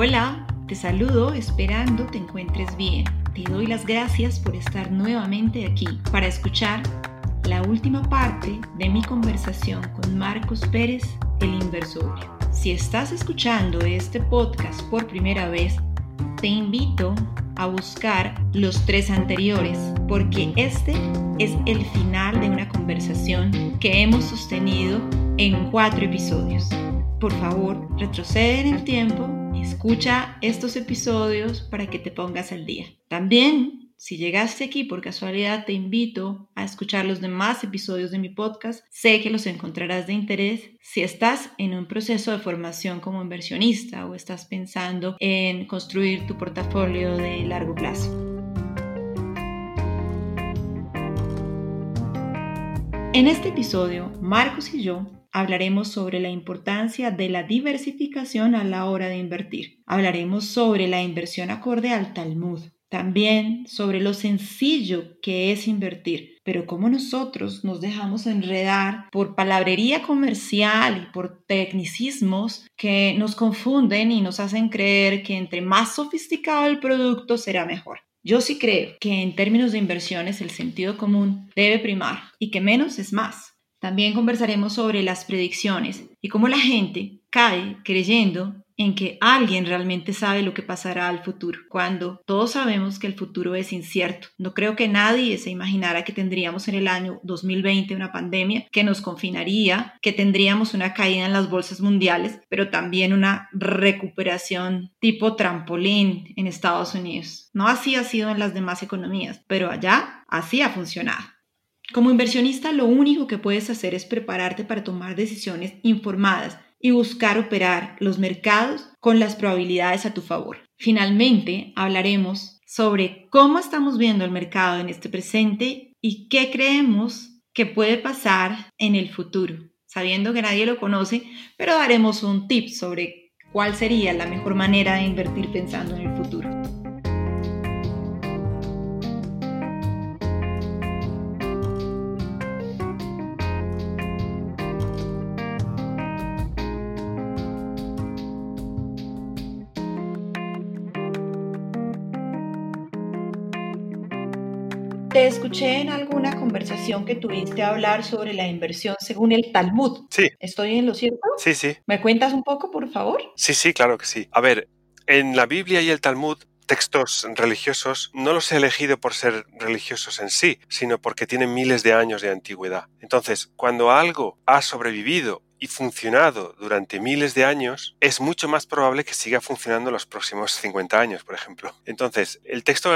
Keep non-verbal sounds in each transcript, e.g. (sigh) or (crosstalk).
Hola, te saludo esperando te encuentres bien. Te doy las gracias por estar nuevamente aquí para escuchar la última parte de mi conversación con Marcos Pérez, el inversor. Si estás escuchando este podcast por primera vez, te invito a buscar los tres anteriores, porque este es el final de una conversación que hemos sostenido en cuatro episodios. Por favor, retrocede en el tiempo, escucha estos episodios para que te pongas al día. También si llegaste aquí por casualidad, te invito a escuchar los demás episodios de mi podcast. Sé que los encontrarás de interés si estás en un proceso de formación como inversionista o estás pensando en construir tu portafolio de largo plazo. En este episodio, Marcos y yo hablaremos sobre la importancia de la diversificación a la hora de invertir. Hablaremos sobre la inversión acorde al Talmud, también sobre lo sencillo que es invertir, pero cómo nosotros nos dejamos enredar por palabrería comercial y por tecnicismos que nos confunden y nos hacen creer que entre más sofisticado el producto será mejor. Yo sí creo que en términos de inversiones el sentido común debe primar y que menos es más. También conversaremos sobre las predicciones y cómo la gente cae creyendo en que alguien realmente sabe lo que pasará al futuro, cuando todos sabemos que el futuro es incierto. No creo que nadie se imaginara que tendríamos en el año 2020 una pandemia que nos confinaría, que tendríamos una caída en las bolsas mundiales, pero también una recuperación tipo trampolín en Estados Unidos. No así ha sido en las demás economías, pero allá así ha funcionado. Como inversionista, lo único que puedes hacer es prepararte para tomar decisiones informadas y buscar operar los mercados con las probabilidades a tu favor. Finalmente, hablaremos sobre cómo estamos viendo el mercado en este presente y qué creemos que puede pasar en el futuro, sabiendo que nadie lo conoce, pero daremos un tip sobre cuál sería la mejor manera de invertir pensando en el futuro. Te escuché en alguna conversación que tuviste hablar sobre la inversión según el Talmud. Sí. ¿Estoy en lo cierto? Sí, sí. ¿Me cuentas un poco, por favor? Sí, sí, claro que sí. A ver, en la Biblia y el Talmud textos religiosos no los he elegido por ser religiosos en sí, sino porque tienen miles de años de antigüedad. Entonces, cuando algo ha sobrevivido y funcionado durante miles de años, es mucho más probable que siga funcionando los próximos 50 años, por ejemplo. Entonces, el texto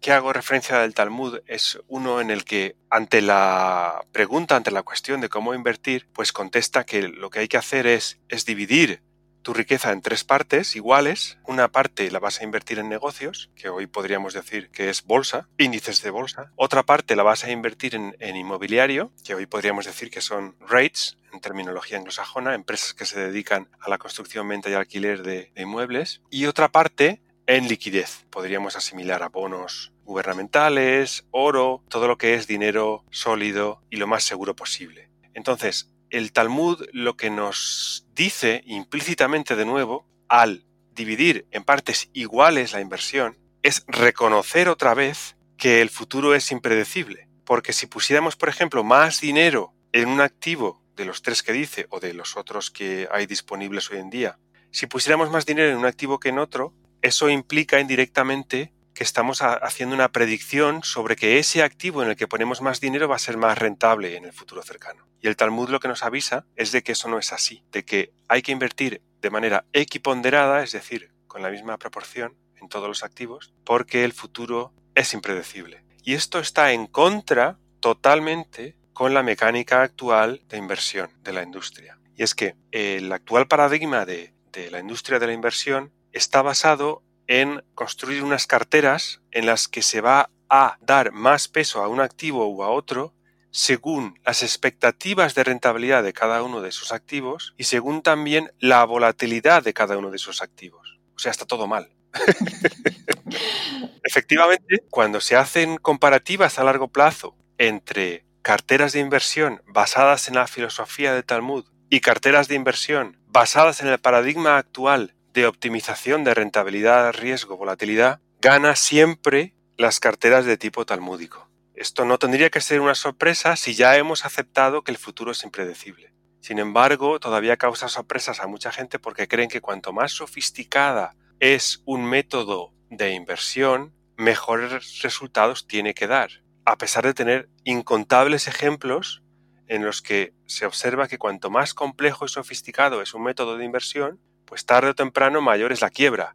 que hago referencia del Talmud es uno en el que, ante la pregunta, ante la cuestión de cómo invertir, pues contesta que lo que hay que hacer es dividir tu riqueza en tres partes iguales. Una parte la vas a invertir en negocios, que hoy podríamos decir que es bolsa, índices de bolsa. Otra parte la vas a invertir en, inmobiliario, que hoy podríamos decir que son rates, en terminología anglosajona, empresas que se dedican a la construcción, venta y alquiler de, de inmuebles. Y otra parte en liquidez. Podríamos asimilar a bonos gubernamentales, oro, todo lo que es dinero sólido y lo más seguro posible. Entonces, el Talmud lo que nos dice implícitamente de nuevo, al dividir en partes iguales la inversión, es reconocer otra vez que el futuro es impredecible. Porque si pusiéramos, por ejemplo, más dinero en un activo de los tres que dice o de los otros que hay disponibles hoy en día, si pusiéramos más dinero en un activo que en otro, eso implica indirectamente que estamos haciendo una predicción sobre que ese activo en el que ponemos más dinero va a ser más rentable en el futuro cercano. Y el Talmud lo que nos avisa es de que eso no es así, de que hay que invertir de manera equiponderada, es decir, con la misma proporción en todos los activos, porque el futuro es impredecible. Y esto está en contra totalmente con la mecánica actual de inversión de la industria. Y es que el actual paradigma de, de la industria de la inversión está basado en construir unas carteras en las que se va a dar más peso a un activo u a otro según las expectativas de rentabilidad de cada uno de esos activos y según también la volatilidad de cada uno de esos activos. O sea, está todo mal. (laughs) Efectivamente, cuando se hacen comparativas a largo plazo entre carteras de inversión basadas en la filosofía de Talmud y carteras de inversión basadas en el paradigma actual de optimización de rentabilidad, riesgo, volatilidad, gana siempre las carteras de tipo talmúdico. Esto no tendría que ser una sorpresa si ya hemos aceptado que el futuro es impredecible. Sin embargo, todavía causa sorpresas a mucha gente porque creen que cuanto más sofisticada es un método de inversión, mejores resultados tiene que dar, a pesar de tener incontables ejemplos en los que se observa que cuanto más complejo y sofisticado es un método de inversión, pues tarde o temprano mayor es la quiebra,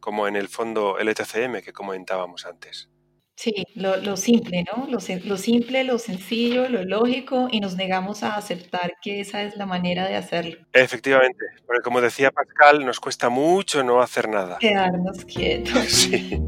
como en el fondo LTCM que comentábamos antes. Sí, lo, simple, ¿no? Lo, lo, simple, lo sencillo, lo lógico, y nos negamos a aceptar que esa es la manera de hacerlo. Efectivamente, porque como decía Pascal, nos cuesta mucho no hacer nada. Quedarnos quietos. (laughs) Sí.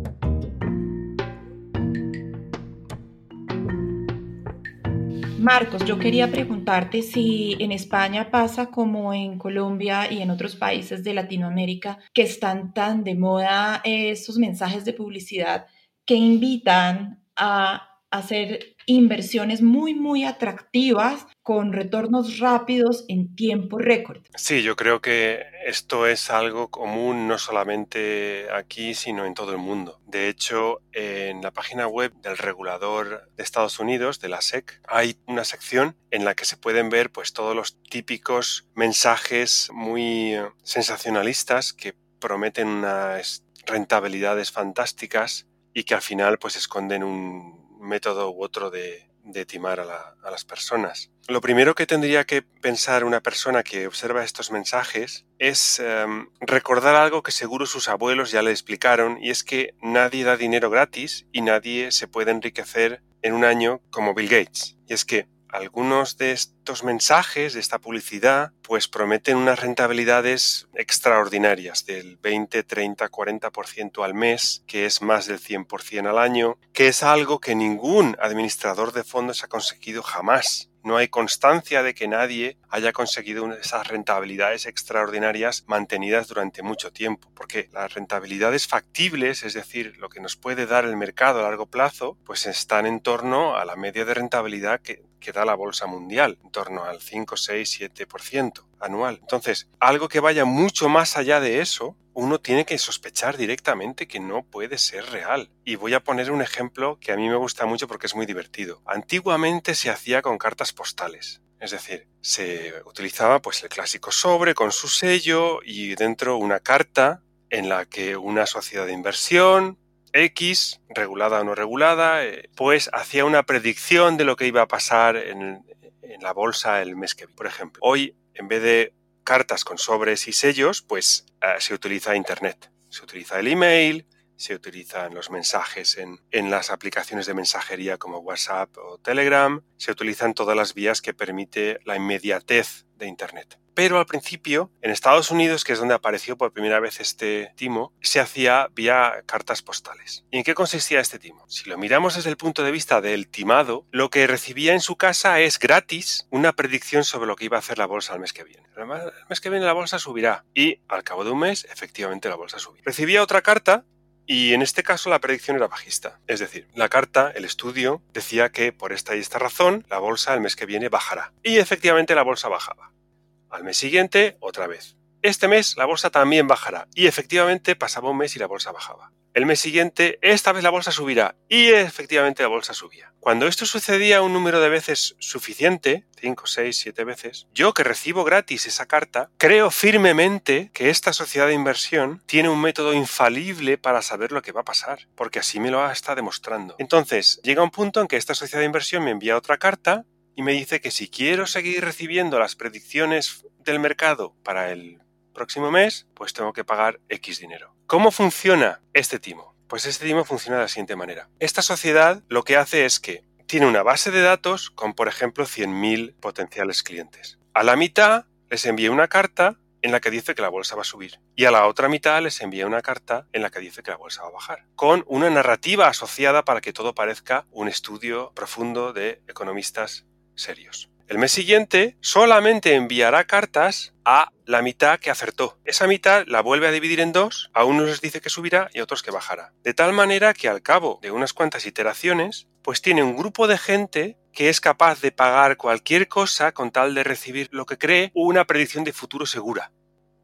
Marcos, yo quería preguntarte si en España pasa como en Colombia y en otros países de Latinoamérica que están tan de moda esos mensajes de publicidad que invitan a hacer inversiones muy, muy atractivas con retornos rápidos en tiempo récord. Sí, yo creo que esto es algo común no solamente aquí, sino en todo el mundo. De hecho, en la página web del regulador de Estados Unidos, de la SEC, hay una sección en la que se pueden ver pues todos los típicos mensajes muy sensacionalistas que prometen unas rentabilidades fantásticas y que al final pues esconden un método u otro de, timar a, las personas. Lo primero que tendría que pensar una persona que observa estos mensajes es em, recordar algo que seguro sus abuelos ya le explicaron y es que nadie da dinero gratis y nadie se puede enriquecer en un año como Bill Gates. Y es que algunos de estos mensajes, de esta publicidad, pues prometen unas rentabilidades extraordinarias del 20, 30, 40% al mes, que es más del 100% al año, que es algo que ningún administrador de fondos ha conseguido jamás. No hay constancia de que nadie haya conseguido esas rentabilidades extraordinarias mantenidas durante mucho tiempo, porque las rentabilidades factibles, es decir, lo que nos puede dar el mercado a largo plazo, pues están en torno a la media de rentabilidad que, da la bolsa mundial, en torno al 5, 6, 7% anual. Entonces, algo que vaya mucho más allá de eso, uno tiene que sospechar directamente que no puede ser real. Y voy a poner un ejemplo que a mí me gusta mucho porque es muy divertido. Antiguamente se hacía con cartas postales. Es decir, se utilizaba pues el clásico sobre con su sello y dentro una carta en la que una sociedad de inversión X, regulada o no regulada, eh, pues hacía una predicción de lo que iba a pasar en, en la bolsa el mes que viene. Por ejemplo, hoy en vez de cartas con sobres y sellos, pues eh, se utiliza Internet. Se utiliza el email, se utilizan los mensajes en, en, las aplicaciones de mensajería como WhatsApp o Telegram, se utilizan todas las vías que permite la inmediatez de Internet pero al principio, en Estados Unidos, que es donde apareció por primera vez este timo, se hacía vía cartas postales. ¿Y en qué consistía este timo? Si lo miramos desde el punto de vista del timado, lo que recibía en su casa es gratis una predicción sobre lo que iba a hacer la bolsa el mes que viene. El mes que viene la bolsa subirá y al cabo de un mes, efectivamente, la bolsa subirá. Recibía otra carta y en este caso la predicción era bajista. Es decir, la carta, el estudio, decía que por esta y esta razón la bolsa el mes que viene bajará. Y efectivamente la bolsa bajaba. Al mes siguiente, otra vez. Este mes la bolsa también bajará. Y efectivamente pasaba un mes y la bolsa bajaba. El mes siguiente, esta vez la bolsa subirá. Y efectivamente la bolsa subía. Cuando esto sucedía un número de veces suficiente, 5, 6, 7 veces, yo que recibo gratis esa carta, creo firmemente que esta sociedad de inversión tiene un método infalible para saber lo que va a pasar, porque así me lo está demostrando. Entonces, llega un punto en que esta sociedad de inversión me envía otra carta y me dice que si quiero seguir recibiendo las predicciones del mercado para el próximo mes, pues tengo que pagar X dinero. ¿Cómo funciona este timo? Pues este timo funciona de la siguiente manera. Esta sociedad lo que hace es que tiene una base de datos con, por ejemplo, 100.000 potenciales clientes. A la mitad les envía una carta en la que dice que la bolsa va a subir. Y a la otra mitad les envía una carta en la que dice que la bolsa va a bajar. Con una narrativa asociada para que todo parezca un estudio profundo de economistas serios. El mes siguiente solamente enviará cartas a la mitad que acertó. Esa mitad la vuelve a dividir en dos, a unos les dice que subirá y a otros que bajará. De tal manera que al cabo de unas cuantas iteraciones, pues tiene un grupo de gente que es capaz de pagar cualquier cosa con tal de recibir lo que cree una predicción de futuro segura.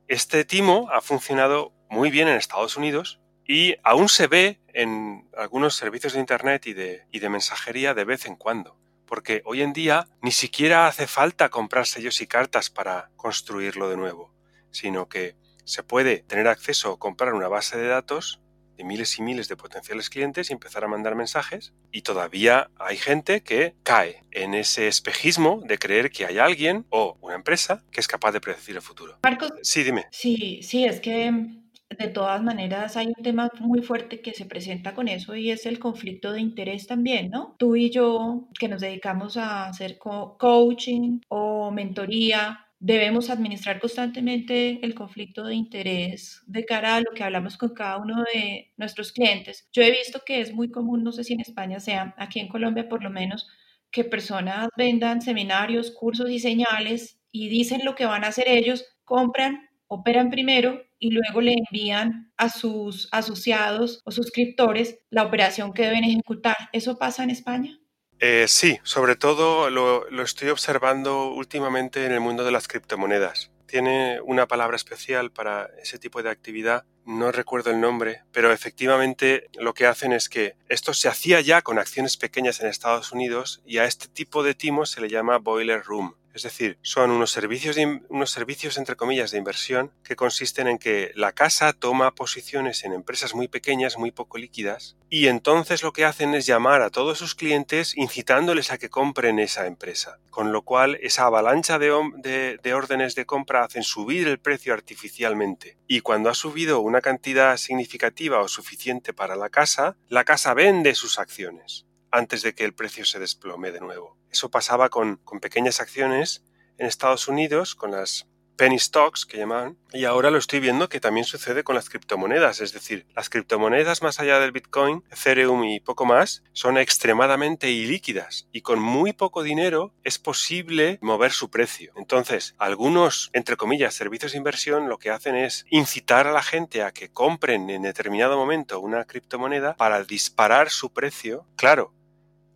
este timo ha funcionado muy bien en Estados Unidos y aún se ve en algunos servicios de Internet y de, y de mensajería de vez en cuando. Porque hoy en día ni siquiera hace falta comprar sellos y cartas para construirlo de nuevo, sino que se puede tener acceso o comprar una base de datos de miles y miles de potenciales clientes y empezar a mandar mensajes. Y todavía hay gente que cae en ese espejismo de creer que hay alguien o una empresa que es capaz de predecir el futuro. Marcos. Sí, dime. Sí, sí, es que de todas maneras hay un tema muy fuerte que se presenta con eso y es el conflicto de interés también, ¿no? Tú y yo que nos dedicamos a hacer coaching o mentoría, debemos administrar constantemente el conflicto de interés de cara a lo que hablamos con cada uno de nuestros clientes. Yo he visto que es muy común, no sé si en España sea, aquí en Colombia por lo menos, que personas vendan seminarios, cursos y señales y dicen lo que van a hacer ellos, compran, operan primero y luego le envían a sus asociados o suscriptores la operación que deben ejecutar. ¿Eso pasa en España? Eh, sí, sobre todo lo, estoy observando últimamente en el mundo de las criptomonedas. Tiene una palabra especial para ese tipo de actividad, no recuerdo el nombre, pero efectivamente lo que hacen es que esto se hacía ya con acciones pequeñas en Estados Unidos y a este tipo de timos se le llama boiler room. Es decir, son unos servicios, unos servicios, entre comillas, de inversión que consisten en que la casa toma posiciones en empresas muy pequeñas, muy poco líquidas, y entonces lo que hacen es llamar a todos sus clientes incitándoles a que compren esa empresa. Con lo cual, esa avalancha de, de órdenes de compra hacen subir el precio artificialmente. Y cuando ha subido una cantidad significativa o suficiente para la casa, la casa vende sus acciones antes de que el precio se desplome de nuevo. Eso pasaba con, pequeñas acciones en Estados Unidos, con las penny stocks que llamaban, y ahora lo estoy viendo que también sucede con las criptomonedas, es decir, las criptomonedas más allá del Bitcoin, Ethereum y poco más, son extremadamente ilíquidas y con muy poco dinero es posible mover su precio. Entonces, algunos, entre comillas, servicios de inversión lo que hacen es incitar a la gente a que compren en determinado momento una criptomoneda para disparar su precio. Claro,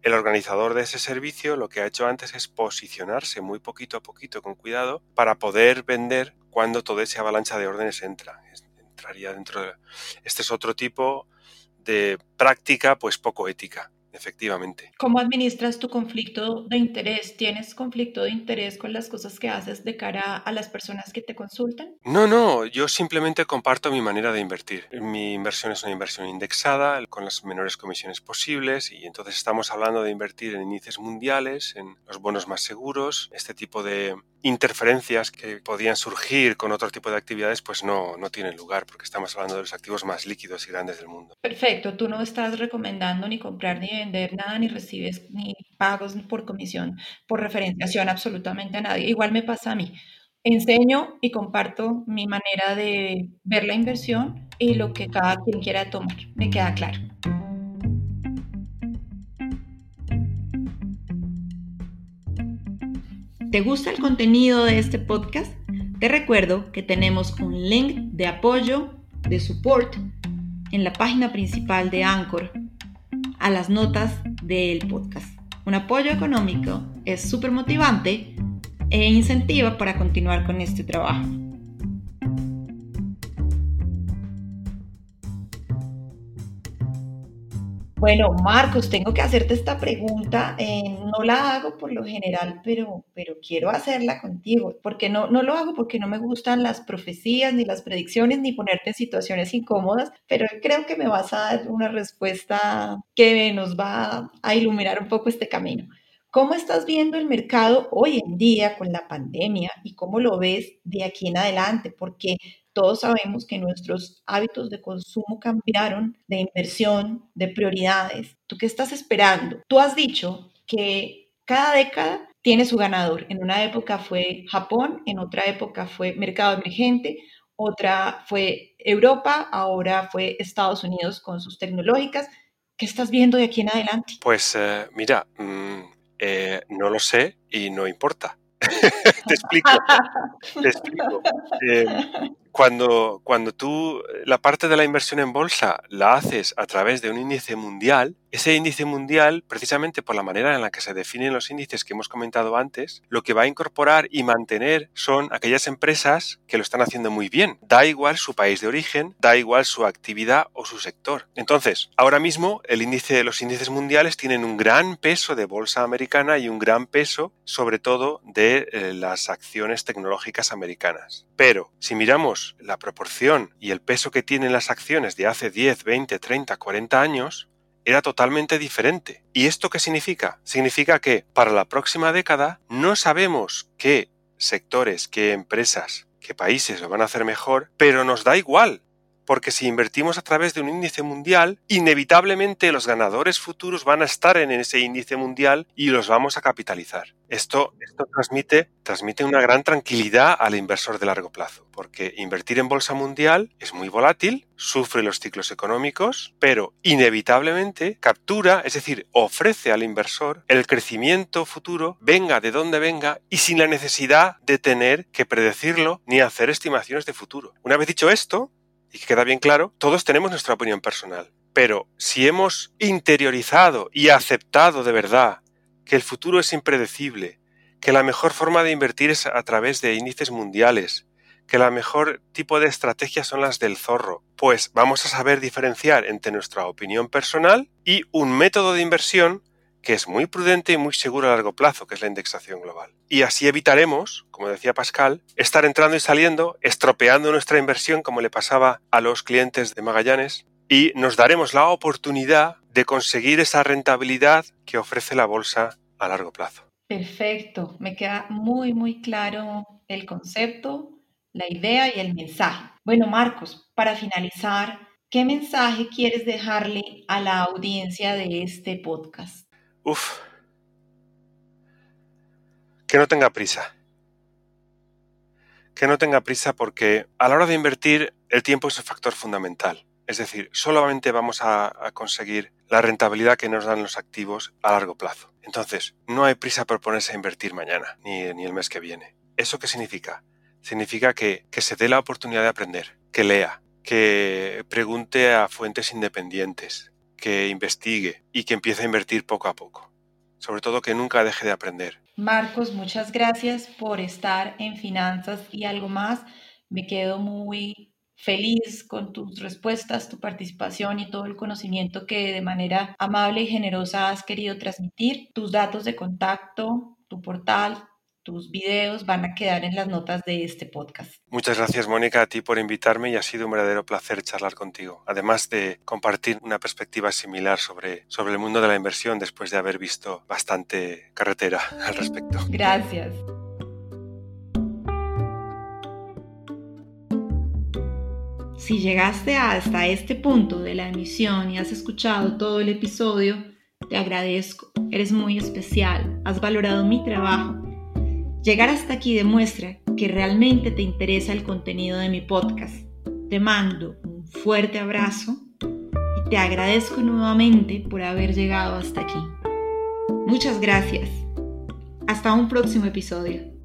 el organizador de ese servicio lo que ha hecho antes es posicionarse muy poquito a poquito con cuidado para poder vender cuando toda esa avalancha de órdenes entra. Entraría dentro de... Este es otro tipo de práctica pues poco ética efectivamente. ¿Cómo administras tu conflicto de interés? ¿Tienes conflicto de interés con las cosas que haces de cara a las personas que te consultan? No, no, yo simplemente comparto mi manera de invertir. Mi inversión es una inversión indexada con las menores comisiones posibles y entonces estamos hablando de invertir en índices mundiales, en los bonos más seguros, este tipo de interferencias que podían surgir con otro tipo de actividades, pues no, no tienen lugar, porque estamos hablando de los activos más líquidos y grandes del mundo. Perfecto, tú no estás recomendando ni comprar ni vender nada, ni recibes ni pagos por comisión, por referenciación absolutamente a nadie. Igual me pasa a mí. Enseño y comparto mi manera de ver la inversión y lo que cada quien quiera tomar. Me queda claro. ¿Te gusta el contenido de este podcast? Te recuerdo que tenemos un link de apoyo, de support, en la página principal de Anchor a las notas del podcast. Un apoyo económico es súper motivante e incentiva para continuar con este trabajo. Bueno, Marcos, tengo que hacerte esta pregunta. Eh, no la hago por lo general, pero, pero quiero hacerla contigo. Porque no, no lo hago porque no me gustan las profecías, ni las predicciones, ni ponerte en situaciones incómodas, pero creo que me vas a dar una respuesta que nos va a iluminar un poco este camino. ¿Cómo estás viendo el mercado hoy en día con la pandemia y cómo lo ves de aquí en adelante? Porque todos sabemos que nuestros hábitos de consumo cambiaron, de inversión, de prioridades. ¿Tú qué estás esperando? Tú has dicho que cada década tiene su ganador. En una época fue Japón, en otra época fue mercado emergente, otra fue Europa, ahora fue Estados Unidos con sus tecnológicas. ¿Qué estás viendo de aquí en adelante? Pues eh, mira, mm, eh, no lo sé y no importa. (laughs) te explico. te explico. (laughs) Eh, cuando, cuando tú la parte de la inversión en bolsa la haces a través de un índice mundial, ese índice mundial, precisamente por la manera en la que se definen los índices que hemos comentado antes, lo que va a incorporar y mantener son aquellas empresas que lo están haciendo muy bien. Da igual su país de origen, da igual su actividad o su sector. Entonces, ahora mismo el índice, los índices mundiales tienen un gran peso de bolsa americana y un gran peso, sobre todo, de eh, las acciones tecnológicas americanas. Pero si miramos la proporción y el peso que tienen las acciones de hace 10, 20, 30, 40 años, era totalmente diferente. ¿Y esto qué significa? Significa que para la próxima década no sabemos qué sectores, qué empresas, qué países lo van a hacer mejor, pero nos da igual porque si invertimos a través de un índice mundial, inevitablemente los ganadores futuros van a estar en ese índice mundial y los vamos a capitalizar. Esto, transmite una gran tranquilidad al inversor de largo plazo, porque invertir en bolsa mundial es muy volátil, sufre los ciclos económicos, pero inevitablemente captura, es decir, ofrece al inversor el crecimiento futuro, venga de donde venga y sin la necesidad de tener que predecirlo ni hacer estimaciones de futuro. Una vez dicho esto, y que queda bien claro, todos tenemos nuestra opinión personal. Pero si hemos interiorizado y aceptado de verdad que el futuro es impredecible, que la mejor forma de invertir es a través de índices mundiales, que la mejor tipo de estrategias son las del zorro, pues vamos a saber diferenciar entre nuestra opinión personal y un método de inversión que es muy prudente y muy seguro a largo plazo, que es la indexación global. Y así evitaremos, como decía Pascal, estar entrando y saliendo, estropeando nuestra inversión como le pasaba a los clientes de Magallanes, y nos daremos la oportunidad de conseguir esa rentabilidad que ofrece la bolsa a largo plazo. Perfecto, me queda muy, muy claro el concepto, la idea y el mensaje. Bueno, Marcos, para finalizar, ¿qué mensaje quieres dejarle a la audiencia de este podcast? Uf. Que no tenga prisa. Que no tenga prisa porque a la hora de invertir el tiempo es el factor fundamental. Es decir, solamente vamos a, conseguir la rentabilidad que nos dan los activos a largo plazo. Entonces, no hay prisa por ponerse a invertir mañana, ni, ni el mes que viene. ¿Eso qué significa? Significa que, que se dé la oportunidad de aprender, que lea, que pregunte a fuentes independientes, que investigue y que empiece a invertir poco a poco. Sobre todo que nunca deje de aprender. Marcos, muchas gracias por estar en Finanzas y algo más. Me quedo muy feliz con tus respuestas, tu participación y todo el conocimiento que de manera amable y generosa has querido transmitir. Tus datos de contacto, tu portal, tus videos van a quedar en las notas de este podcast. Muchas gracias, Mónica, a ti por invitarme y ha sido un verdadero placer charlar contigo. Además de compartir una perspectiva similar sobre, sobre el mundo de la inversión después de haber visto bastante carretera (laughs) al respecto. Gracias. Si llegaste hasta este punto de la emisión y has escuchado todo el episodio, te agradezco. Eres muy especial. Has valorado mi trabajo Llegar hasta aquí demuestra que realmente te interesa el contenido de mi podcast. Te mando un fuerte abrazo y te agradezco nuevamente por haber llegado hasta aquí. Muchas gracias. Hasta un próximo episodio.